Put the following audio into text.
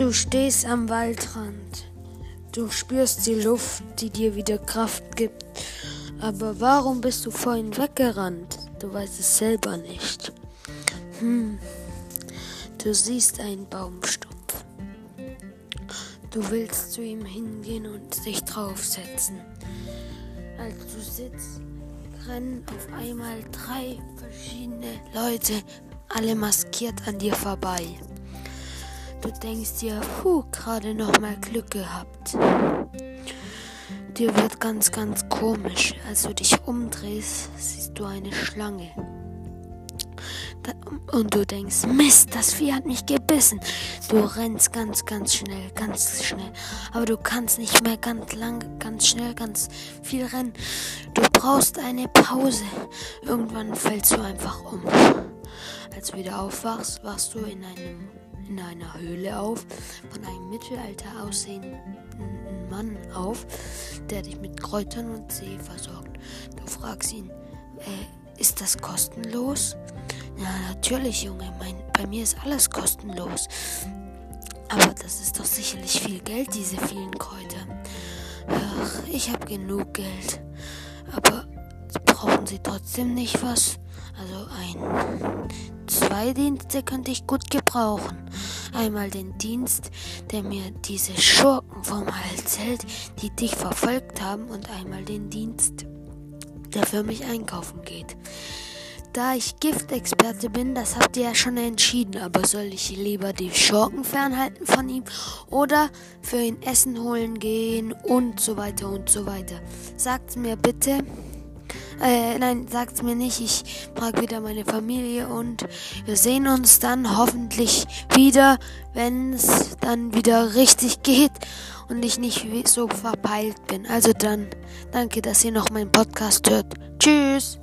Du stehst am Waldrand. Du spürst die Luft, die dir wieder Kraft gibt. Aber warum bist du vorhin weggerannt? Du weißt es selber nicht. Hm. Du siehst einen Baumstumpf. Du willst zu ihm hingehen und dich draufsetzen. Als du sitzt, rennen auf einmal drei verschiedene Leute, alle maskiert an dir vorbei. Du denkst dir, puh, gerade noch mal Glück gehabt. Dir wird ganz, ganz komisch. Als du dich umdrehst, siehst du eine Schlange. Und du denkst, Mist, das Vieh hat mich gebissen. Du rennst ganz, ganz schnell, ganz schnell. Aber du kannst nicht mehr ganz lang, ganz schnell, ganz viel rennen. Du brauchst eine Pause. Irgendwann fällst du einfach um. Als du wieder aufwachst, wachst du in einem in einer Höhle auf, von einem Mittelalter aussehenden Mann auf, der dich mit Kräutern und Tee versorgt. Du fragst ihn, äh, ist das kostenlos? Ja, natürlich, Junge. Mein, bei mir ist alles kostenlos. Aber das ist doch sicherlich viel Geld, diese vielen Kräuter. Ach, ich habe genug Geld. Aber brauchen Sie trotzdem nicht was? Also ein, zwei Dienste könnte ich gut gebrauchen. Einmal den Dienst, der mir diese Schurken vom Hals hält, die dich verfolgt haben, und einmal den Dienst, der für mich einkaufen geht. Da ich Giftexperte bin, das habt ihr ja schon entschieden, aber soll ich lieber die Schurken fernhalten von ihm oder für ihn Essen holen gehen und so weiter und so weiter? Sagt's mir bitte. Äh, nein, sagt's mir nicht. Ich mag wieder meine Familie und wir sehen uns dann hoffentlich wieder, wenn es dann wieder richtig geht und ich nicht so verpeilt bin. Also dann, danke, dass ihr noch meinen Podcast hört. Tschüss.